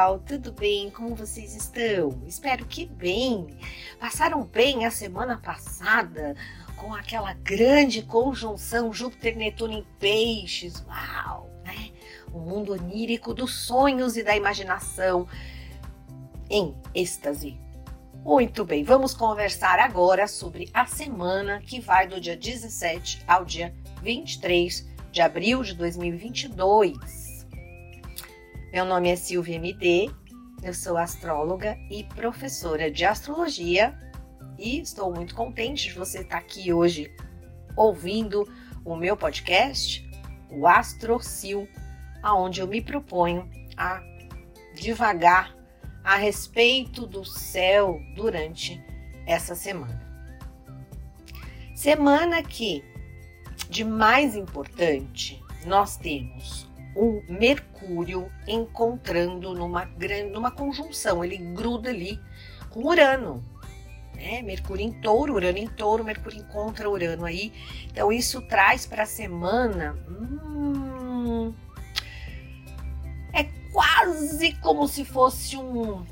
pessoal, tudo bem? Como vocês estão? Espero que bem. Passaram bem a semana passada com aquela grande conjunção Júpiter-Netuno em Peixes. Uau, né? O mundo onírico dos sonhos e da imaginação em êxtase. Muito bem, vamos conversar agora sobre a semana que vai do dia 17 ao dia 23 de abril de 2022. Meu nome é Silvia MD, eu sou astróloga e professora de astrologia e estou muito contente de você estar aqui hoje ouvindo o meu podcast, o AstroCil, aonde eu me proponho a divagar a respeito do céu durante essa semana. Semana que, de mais importante, nós temos o Mercúrio encontrando numa grande numa conjunção, ele gruda ali com Urano. Né? Mercúrio em touro, Urano em touro, Mercúrio encontra Urano aí. Então isso traz para a semana. Hum, é quase como se fosse um.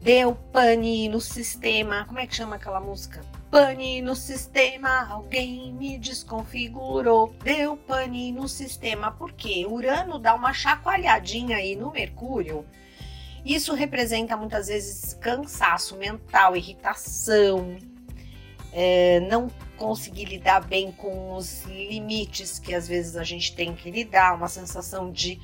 Deu pane no sistema. Como é que chama aquela música? Pane no sistema, alguém me desconfigurou. Deu pane no sistema, porque Urano dá uma chacoalhadinha aí no Mercúrio. Isso representa muitas vezes cansaço mental, irritação, é, não conseguir lidar bem com os limites que às vezes a gente tem que lidar, uma sensação de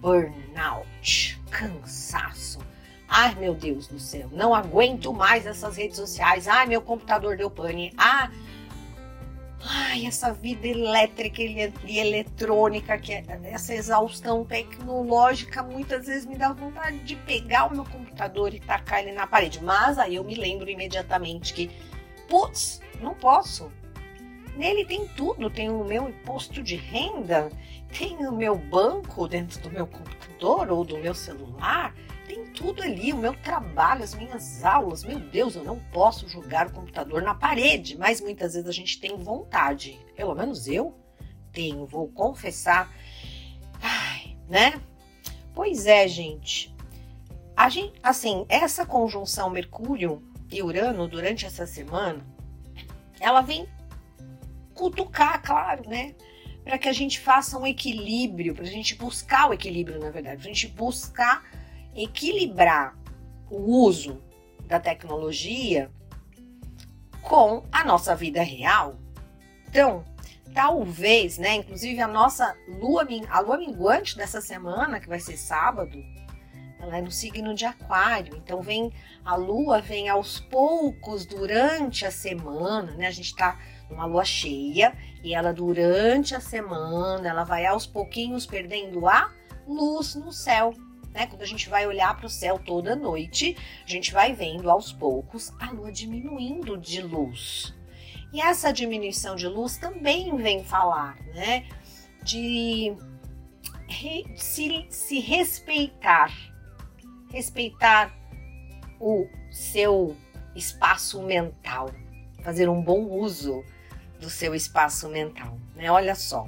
burnout, cansaço Ai, meu Deus do céu, não aguento mais essas redes sociais. Ai, meu computador deu pane. Ah, ai, essa vida elétrica e eletrônica, que é essa exaustão tecnológica, muitas vezes me dá vontade de pegar o meu computador e tacar ele na parede. Mas aí eu me lembro imediatamente que, putz, não posso. Nele tem tudo, tem o meu imposto de renda, tem o meu banco dentro do meu computador ou do meu celular tudo ali, o meu trabalho, as minhas aulas. Meu Deus, eu não posso jogar o computador na parede, mas muitas vezes a gente tem vontade. Pelo menos eu tenho, vou confessar. Ai, né? Pois é, gente. A gente, assim, essa conjunção Mercúrio e Urano durante essa semana, ela vem cutucar, claro, né? Para que a gente faça um equilíbrio, para a gente buscar o equilíbrio, na verdade, para a gente buscar equilibrar o uso da tecnologia com a nossa vida real. Então, talvez, né, inclusive a nossa lua, a lua minguante dessa semana, que vai ser sábado, ela é no signo de aquário, então vem a lua vem aos poucos durante a semana, né? A gente está numa lua cheia e ela durante a semana, ela vai aos pouquinhos perdendo a luz no céu né? Quando a gente vai olhar para o céu toda noite, a gente vai vendo aos poucos a lua diminuindo de luz. E essa diminuição de luz também vem falar, né? De re, se, se respeitar, respeitar o seu espaço mental, fazer um bom uso do seu espaço mental, né? Olha só,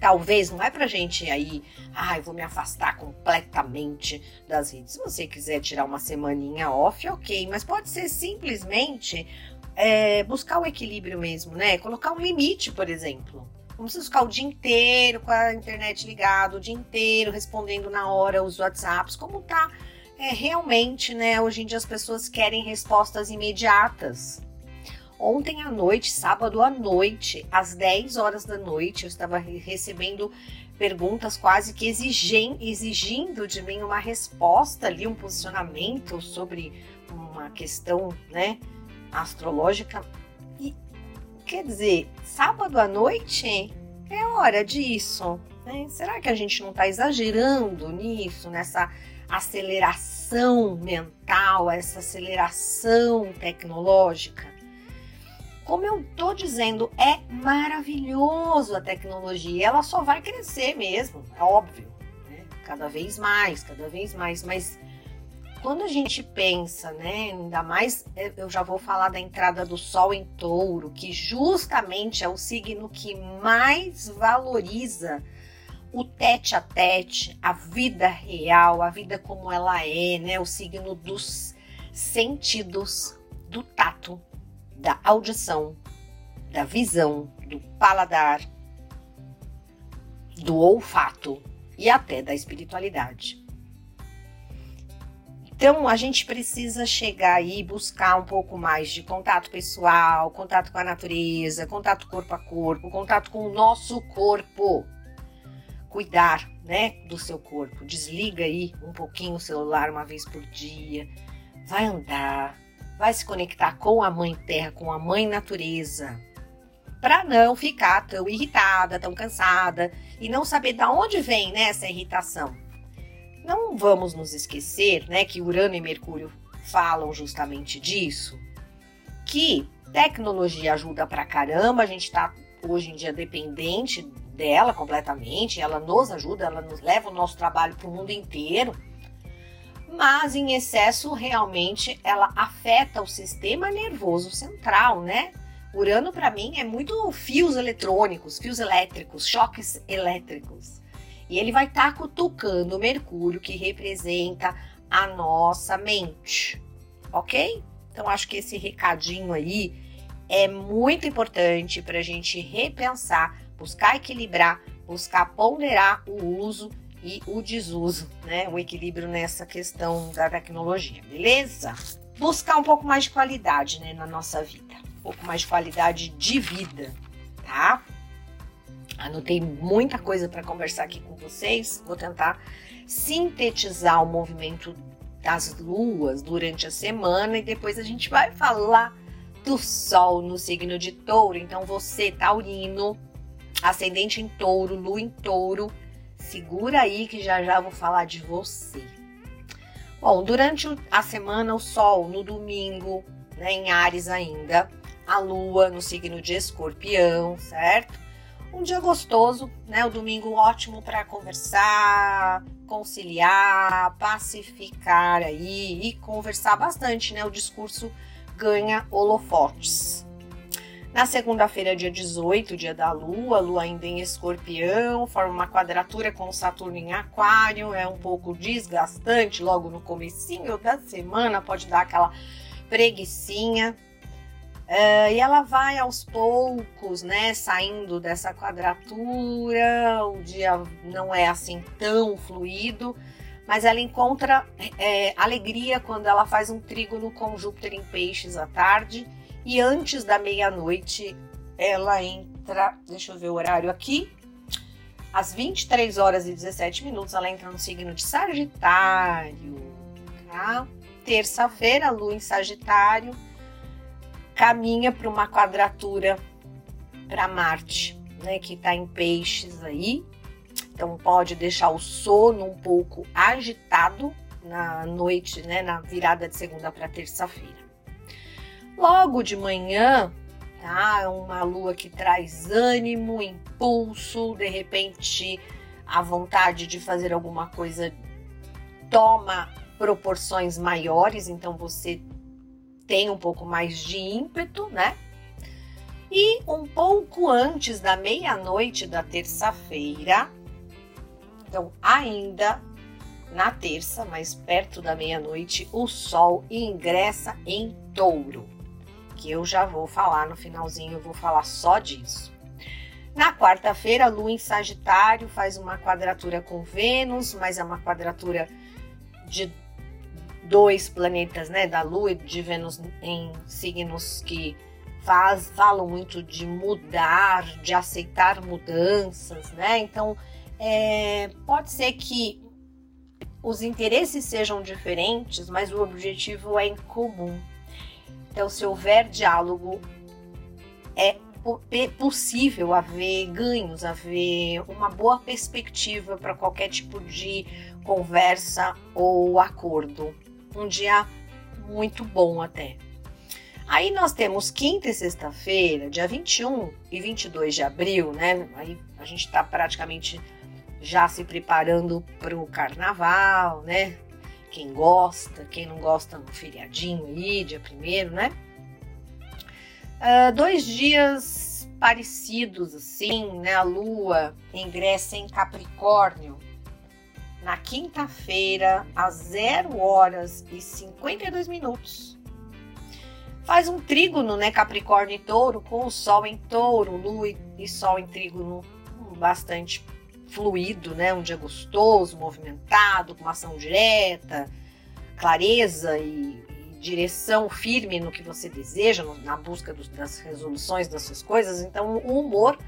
Talvez não é pra gente aí, ai, ah, vou me afastar completamente das redes. Se você quiser tirar uma semaninha off, ok, mas pode ser simplesmente é, buscar o equilíbrio mesmo, né? Colocar um limite, por exemplo. Não precisa ficar o dia inteiro com a internet ligada, o dia inteiro respondendo na hora os WhatsApps, como tá é, realmente, né? Hoje em dia as pessoas querem respostas imediatas. Ontem à noite, sábado à noite, às 10 horas da noite, eu estava recebendo perguntas quase que exigem, exigindo de mim uma resposta ali, um posicionamento sobre uma questão, né, astrológica. E quer dizer, sábado à noite é hora disso. Né? Será que a gente não está exagerando nisso, nessa aceleração mental, essa aceleração tecnológica? Como eu tô dizendo, é maravilhoso a tecnologia. Ela só vai crescer mesmo, é óbvio, né? Cada vez mais, cada vez mais. Mas quando a gente pensa, né? Ainda mais, é, eu já vou falar da entrada do Sol em Touro, que justamente é o signo que mais valoriza o tete a tete, a vida real, a vida como ela é, né? O signo dos sentidos, do tato, da audição, da visão, do paladar, do olfato e até da espiritualidade. Então, a gente precisa chegar aí e buscar um pouco mais de contato pessoal, contato com a natureza, contato corpo a corpo, contato com o nosso corpo. Cuidar, né, do seu corpo. Desliga aí um pouquinho o celular uma vez por dia. Vai andar, vai se conectar com a mãe terra, com a mãe natureza, para não ficar tão irritada, tão cansada e não saber de onde vem né, essa irritação. Não vamos nos esquecer, né, que Urano e Mercúrio falam justamente disso, que tecnologia ajuda pra caramba, a gente tá hoje em dia dependente dela completamente, ela nos ajuda, ela nos leva o nosso trabalho para o mundo inteiro, mas em excesso realmente ela afeta o sistema nervoso central, né? Urano para mim é muito fios eletrônicos, fios elétricos, choques elétricos. E ele vai estar tá cutucando o Mercúrio, que representa a nossa mente, ok? Então, acho que esse recadinho aí é muito importante para a gente repensar, buscar equilibrar, buscar ponderar o uso e o desuso, né? O equilíbrio nessa questão da tecnologia, beleza? Buscar um pouco mais de qualidade, né, na nossa vida, um pouco mais de qualidade de vida, tá? Anotei muita coisa para conversar aqui com vocês. Vou tentar sintetizar o movimento das luas durante a semana e depois a gente vai falar do sol no signo de touro. Então, você, taurino, ascendente em touro, lua em touro, segura aí que já já vou falar de você. Bom, durante a semana, o sol no domingo, né, em Ares ainda, a lua no signo de escorpião, certo? um dia gostoso, né? O domingo ótimo para conversar, conciliar, pacificar aí e conversar bastante, né? O discurso ganha holofotes. Na segunda-feira, dia 18, dia da Lua, Lua ainda em escorpião, forma uma quadratura com Saturno em aquário, é um pouco desgastante logo no comecinho da semana, pode dar aquela preguiçinha, Uh, e ela vai aos poucos, né, saindo dessa quadratura. O dia não é assim tão fluido, mas ela encontra é, alegria quando ela faz um trígono com Júpiter em Peixes à tarde. E antes da meia-noite, ela entra. Deixa eu ver o horário aqui. Às 23 horas e 17 minutos, ela entra no signo de Sagitário. Tá? Terça-feira, Lua em Sagitário caminha para uma quadratura para Marte, né, que está em peixes aí. Então pode deixar o sono um pouco agitado na noite, né, na virada de segunda para terça-feira. Logo de manhã, tá? Uma lua que traz ânimo, impulso, de repente a vontade de fazer alguma coisa toma proporções maiores, então você tem um pouco mais de ímpeto, né? E um pouco antes da meia-noite da terça-feira, então ainda na terça, mas perto da meia-noite, o Sol ingressa em Touro, que eu já vou falar no finalzinho, eu vou falar só disso. Na quarta-feira, a Lua em Sagitário faz uma quadratura com Vênus, mas é uma quadratura de dois planetas, né, da Lua e de Vênus em signos que faz, falam muito de mudar, de aceitar mudanças, né? Então, é, pode ser que os interesses sejam diferentes, mas o objetivo é em comum. Então, se houver diálogo, é possível haver ganhos, haver uma boa perspectiva para qualquer tipo de conversa ou acordo um dia muito bom até. Aí nós temos quinta e sexta-feira, dia 21 e 22 de abril, né? Aí a gente está praticamente já se preparando para o carnaval, né? Quem gosta, quem não gosta, um feriadinho aí, dia primeiro, né? Uh, dois dias parecidos assim, né? A Lua ingressa em Capricórnio na quinta-feira, às 0 horas e 52 minutos. Faz um trígono, né? Capricórnio e Touro, com o Sol em Touro, Lua e Sol em trígono bastante fluido, né? Um dia gostoso, movimentado, com uma ação direta, clareza e, e direção firme no que você deseja, no, na busca das resoluções das suas coisas. Então, o humor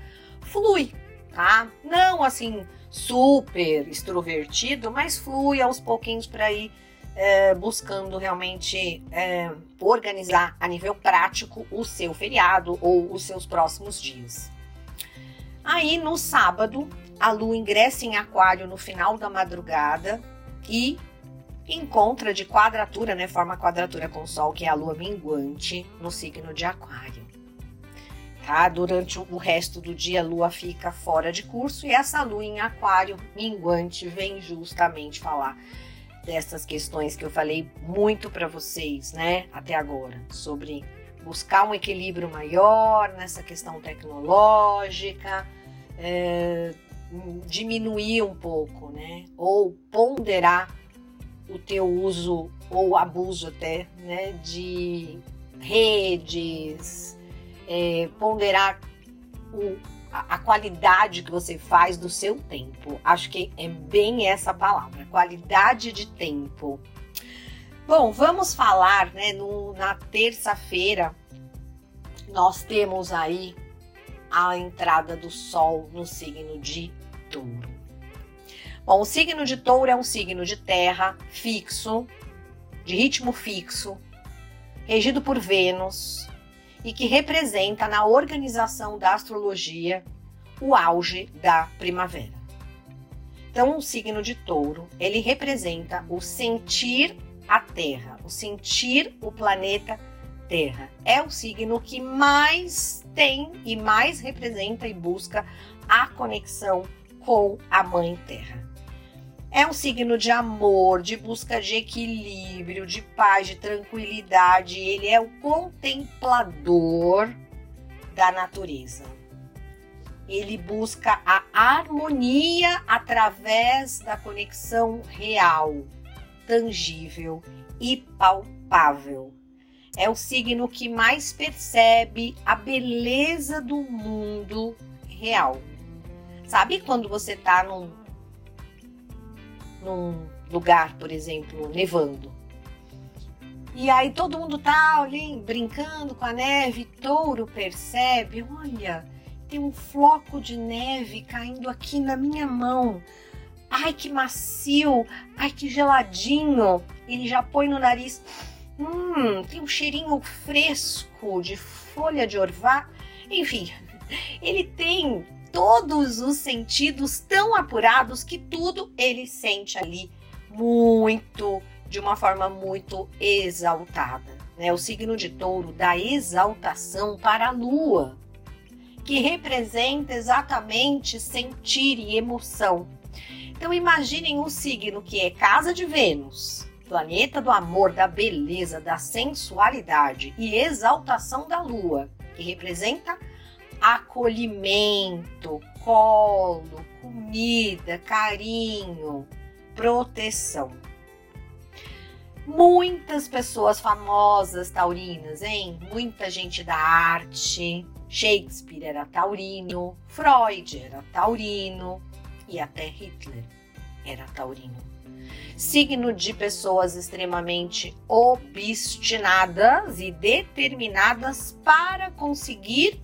flui, tá? Não assim super extrovertido, mas flui aos pouquinhos para ir é, buscando realmente é, organizar a nível prático o seu feriado ou os seus próximos dias. Aí no sábado, a lua ingressa em Aquário no final da madrugada e encontra de quadratura, né, forma quadratura com o Sol, que é a lua minguante, no signo de Aquário. Tá? Durante o resto do dia, a lua fica fora de curso e essa lua em Aquário minguante vem justamente falar dessas questões que eu falei muito para vocês, né, até agora, sobre buscar um equilíbrio maior nessa questão tecnológica, é, diminuir um pouco, né? Ou ponderar o teu uso ou abuso até, né? De redes, é, ponderar o, a, a qualidade que você faz do seu tempo. Acho que é bem essa palavra, qualidade de tempo. Bom, vamos falar, né? No, na terça-feira, nós temos aí a entrada do Sol no signo de Touro. Bom, o signo de Touro é um signo de terra fixo, de ritmo fixo, regido por Vênus e que representa na organização da astrologia o auge da primavera. Então, o signo de Touro, ele representa o sentir a Terra, o sentir o planeta Terra. É o signo que mais tem e mais representa e busca a conexão com a Mãe Terra. É um signo de amor, de busca de equilíbrio, de paz, de tranquilidade. Ele é o contemplador da natureza. Ele busca a harmonia através da conexão real, tangível e palpável é o signo que mais percebe a beleza do mundo real. Sabe quando você tá num, num lugar, por exemplo, nevando? E aí todo mundo tá ali brincando com a neve, touro percebe, olha, tem um floco de neve caindo aqui na minha mão. Ai, que macio, ai, que geladinho. Ele já põe no nariz Hum, tem um cheirinho fresco de folha de orvá. Enfim, ele tem todos os sentidos tão apurados que tudo ele sente ali muito, de uma forma muito exaltada. Né? O signo de touro dá exaltação para a lua, que representa exatamente sentir e emoção. Então imaginem um signo que é casa de Vênus, planeta do amor, da beleza, da sensualidade e exaltação da lua, que representa acolhimento, colo, comida, carinho, proteção. Muitas pessoas famosas taurinas, hein? Muita gente da arte. Shakespeare era taurino, Freud era taurino e até Hitler era taurino signo de pessoas extremamente obstinadas e determinadas para conseguir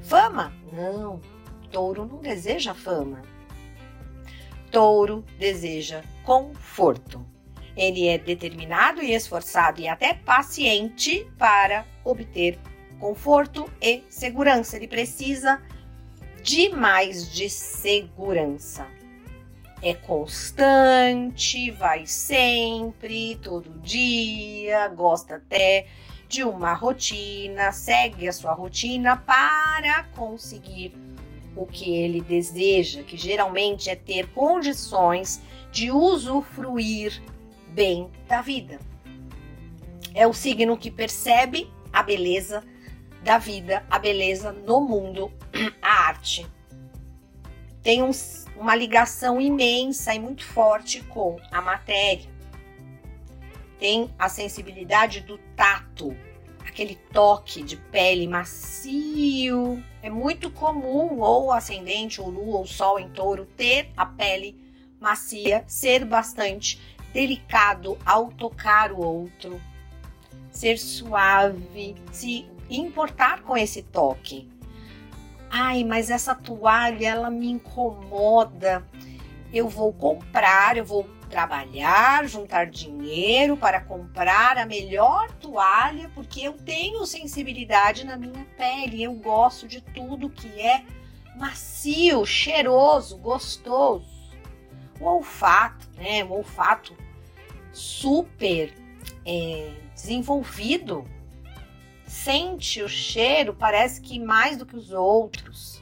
fama. Não, touro não deseja fama. Touro deseja conforto. Ele é determinado e esforçado e até paciente para obter conforto e segurança. Ele precisa de mais de segurança é constante, vai sempre, todo dia, gosta até de uma rotina, segue a sua rotina para conseguir o que ele deseja, que geralmente é ter condições de usufruir bem da vida. É o signo que percebe a beleza da vida, a beleza no mundo, a arte. Tem um, uma ligação imensa e muito forte com a matéria. Tem a sensibilidade do tato, aquele toque de pele macio. É muito comum, ou ascendente, ou lua, ou sol em touro, ter a pele macia, ser bastante delicado ao tocar o outro, ser suave, se importar com esse toque. Ai, mas essa toalha ela me incomoda. Eu vou comprar, eu vou trabalhar, juntar dinheiro para comprar a melhor toalha, porque eu tenho sensibilidade na minha pele. Eu gosto de tudo que é macio, cheiroso, gostoso. O olfato, né? O olfato super é, desenvolvido sente o cheiro, parece que mais do que os outros.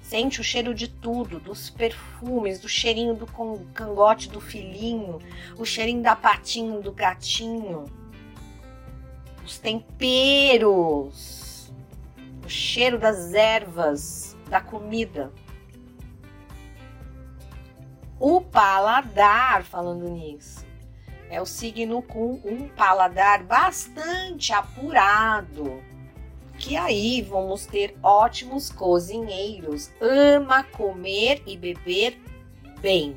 Sente o cheiro de tudo, dos perfumes, do cheirinho do cangote do filhinho, o cheirinho da patinha do gatinho, os temperos, o cheiro das ervas, da comida. O paladar, falando nisso, é o signo com um paladar bastante apurado. Que aí vamos ter ótimos cozinheiros. Ama comer e beber bem.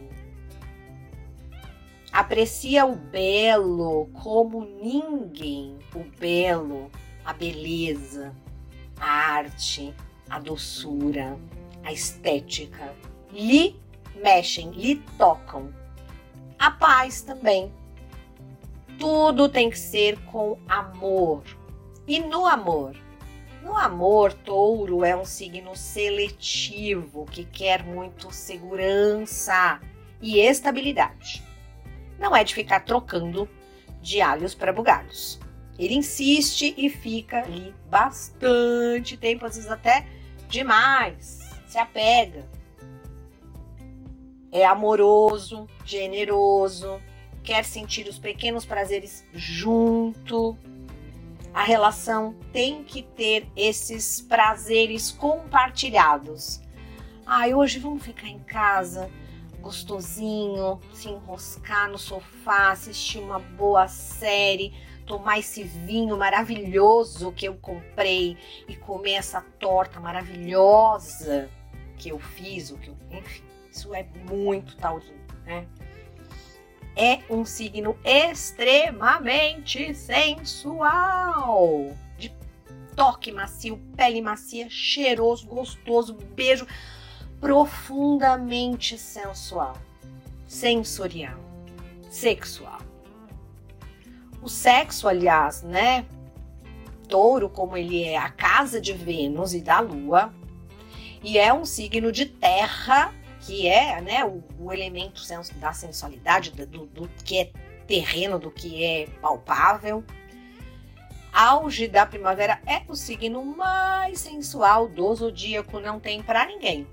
Aprecia o belo como ninguém. O belo, a beleza, a arte, a doçura, a estética. Lhe mexem, lhe tocam. A paz também tudo tem que ser com amor. E no amor? No amor, touro é um signo seletivo que quer muito segurança e estabilidade. Não é de ficar trocando de alhos para bugalhos. Ele insiste e fica ali bastante tempo, às vezes até demais. Se apega. É amoroso, generoso, quer sentir os pequenos prazeres junto. A relação tem que ter esses prazeres compartilhados. Ai, ah, hoje vamos ficar em casa, gostosinho, se enroscar no sofá, assistir uma boa série, tomar esse vinho maravilhoso que eu comprei e comer essa torta maravilhosa que eu fiz, o que eu, enfim, isso é muito taurino, né? É um signo extremamente sensual. De toque macio, pele macia, cheiroso, gostoso, beijo profundamente sensual, sensorial, sexual. O sexo, aliás, né? Touro, como ele é a casa de Vênus e da Lua, e é um signo de terra que é né, o, o elemento da sensualidade, do, do que é terreno, do que é palpável. Auge da primavera é o signo mais sensual do zodíaco, não tem para ninguém.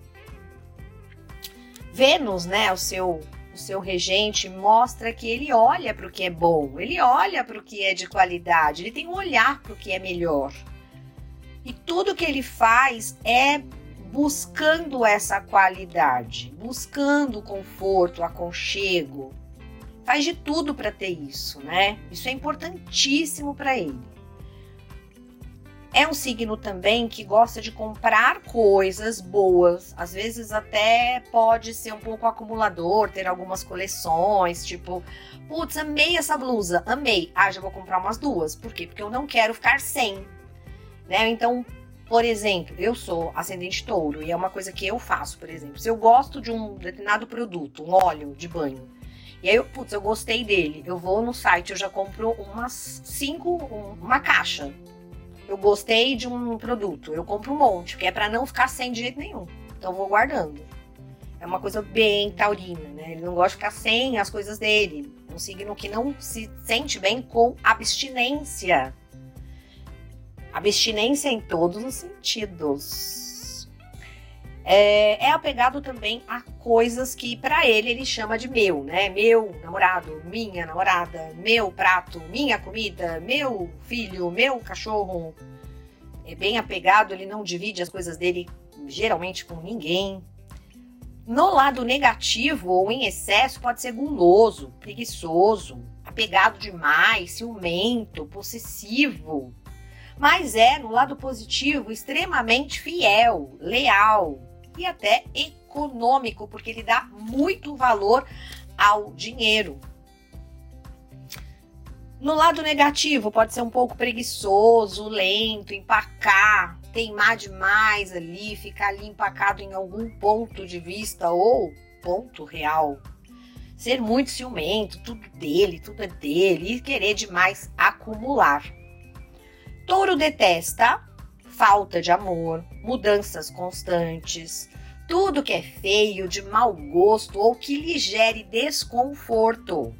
Vênus, né, o seu o seu regente mostra que ele olha para o que é bom, ele olha para o que é de qualidade, ele tem um olhar para o que é melhor. E tudo que ele faz é buscando essa qualidade, buscando conforto, aconchego. Faz de tudo para ter isso, né? Isso é importantíssimo para ele. É um signo também que gosta de comprar coisas boas, às vezes até pode ser um pouco acumulador, ter algumas coleções, tipo, putz, amei essa blusa, amei. Ah, já vou comprar umas duas. Por quê? Porque eu não quero ficar sem. Né? Então, por exemplo, eu sou ascendente touro e é uma coisa que eu faço, por exemplo. Se eu gosto de um determinado produto, um óleo de banho, e aí, putz, eu gostei dele, eu vou no site, eu já compro umas cinco, uma caixa. Eu gostei de um produto, eu compro um monte, que é para não ficar sem de jeito nenhum. Então eu vou guardando. É uma coisa bem taurina, né? Ele não gosta de ficar sem as coisas dele. É um signo que não se sente bem com abstinência. Abstinência em todos os sentidos. É, é apegado também a coisas que para ele ele chama de meu, né? Meu namorado, minha namorada, meu prato, minha comida, meu filho, meu cachorro. é bem apegado, ele não divide as coisas dele geralmente com ninguém. No lado negativo ou em excesso, pode ser guloso, preguiçoso, apegado demais, ciumento, possessivo. Mas é, no lado positivo, extremamente fiel, leal e até econômico, porque ele dá muito valor ao dinheiro. No lado negativo, pode ser um pouco preguiçoso, lento, empacar, teimar demais ali, ficar ali empacado em algum ponto de vista ou ponto real. Ser muito ciumento, tudo dele, tudo é dele, e querer demais acumular. Touro detesta falta de amor, mudanças constantes, tudo que é feio, de mau gosto ou que lhe gere desconforto.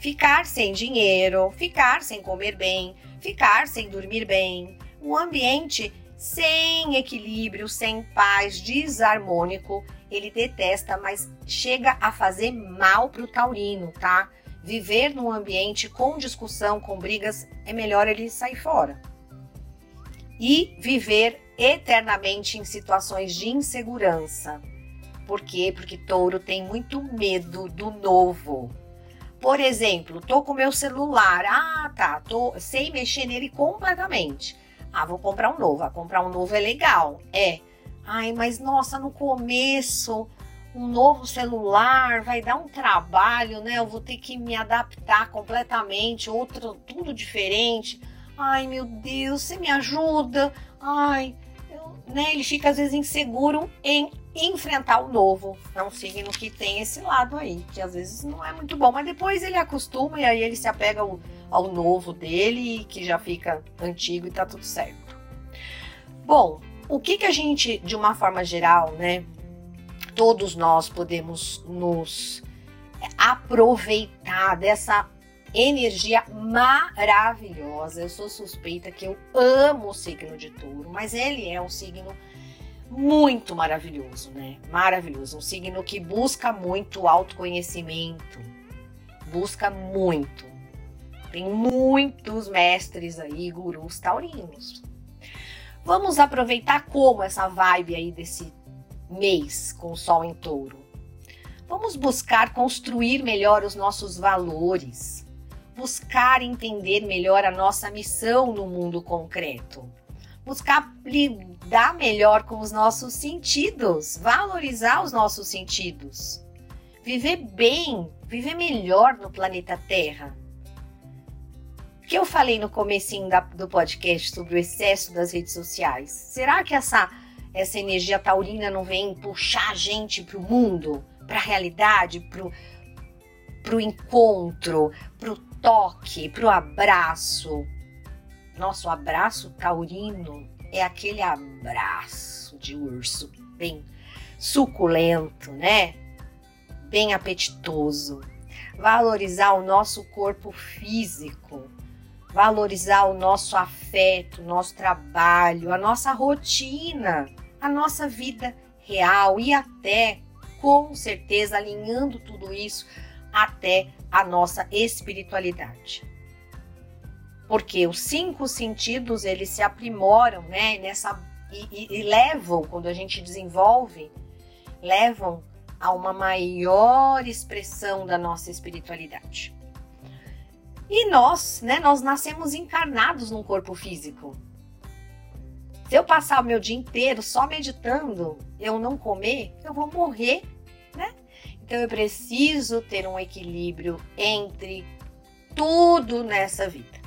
Ficar sem dinheiro, ficar sem comer bem, ficar sem dormir bem, um ambiente sem equilíbrio, sem paz, desarmônico, ele detesta, mas chega a fazer mal para o taurino, tá? Viver num ambiente com discussão, com brigas, é melhor ele sair fora. E viver eternamente em situações de insegurança. Por quê? Porque touro tem muito medo do novo. Por exemplo, tô com meu celular. Ah, tá. Tô sem mexer nele completamente. Ah, vou comprar um novo. Ah, comprar um novo é legal. É. Ai, mas nossa, no começo, um novo celular vai dar um trabalho, né? Eu vou ter que me adaptar completamente, outro, tudo diferente. Ai, meu Deus, você me ajuda? Ai, eu, né? Ele fica às vezes inseguro em enfrentar o novo. É um signo que tem esse lado aí, que às vezes não é muito bom, mas depois ele acostuma e aí ele se apega ao, ao novo dele, que já fica antigo e tá tudo certo. Bom, o que que a gente, de uma forma geral, né, todos nós podemos nos aproveitar dessa energia maravilhosa. Eu sou suspeita que eu amo o signo de touro, mas ele é um signo muito maravilhoso, né? Maravilhoso. Um signo que busca muito autoconhecimento, busca muito. Tem muitos mestres aí, gurus taurinos. Vamos aproveitar como essa vibe aí desse mês com o sol em touro. Vamos buscar construir melhor os nossos valores, buscar entender melhor a nossa missão no mundo concreto buscar lidar melhor com os nossos sentidos, valorizar os nossos sentidos, viver bem, viver melhor no planeta Terra. O que eu falei no comecinho da, do podcast sobre o excesso das redes sociais? Será que essa essa energia taurina não vem puxar a gente para o mundo, para a realidade, para o encontro, para o toque, para o abraço, nosso abraço taurino é aquele abraço de urso bem suculento, né? Bem apetitoso. Valorizar o nosso corpo físico, valorizar o nosso afeto, nosso trabalho, a nossa rotina, a nossa vida real e até, com certeza, alinhando tudo isso até a nossa espiritualidade porque os cinco sentidos eles se aprimoram, né? Nessa e, e, e levam quando a gente desenvolve, levam a uma maior expressão da nossa espiritualidade. E nós, né? Nós nascemos encarnados num corpo físico. Se eu passar o meu dia inteiro só meditando, eu não comer, eu vou morrer, né? Então eu preciso ter um equilíbrio entre tudo nessa vida.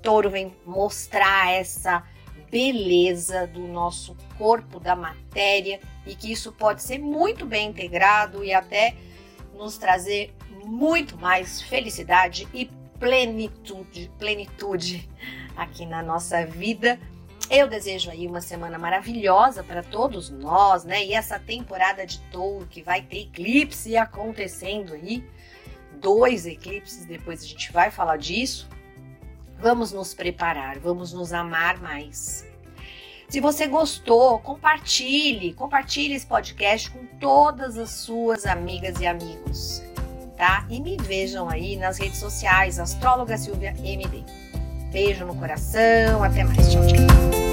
Touro vem mostrar essa beleza do nosso corpo, da matéria, e que isso pode ser muito bem integrado e até nos trazer muito mais felicidade e plenitude, plenitude aqui na nossa vida. Eu desejo aí uma semana maravilhosa para todos nós, né? E essa temporada de touro que vai ter eclipse acontecendo aí, dois eclipses, depois a gente vai falar disso. Vamos nos preparar, vamos nos amar mais. Se você gostou, compartilhe, compartilhe esse podcast com todas as suas amigas e amigos, tá? E me vejam aí nas redes sociais, Astróloga Silvia MD. Beijo no coração, até mais, tchau, tchau.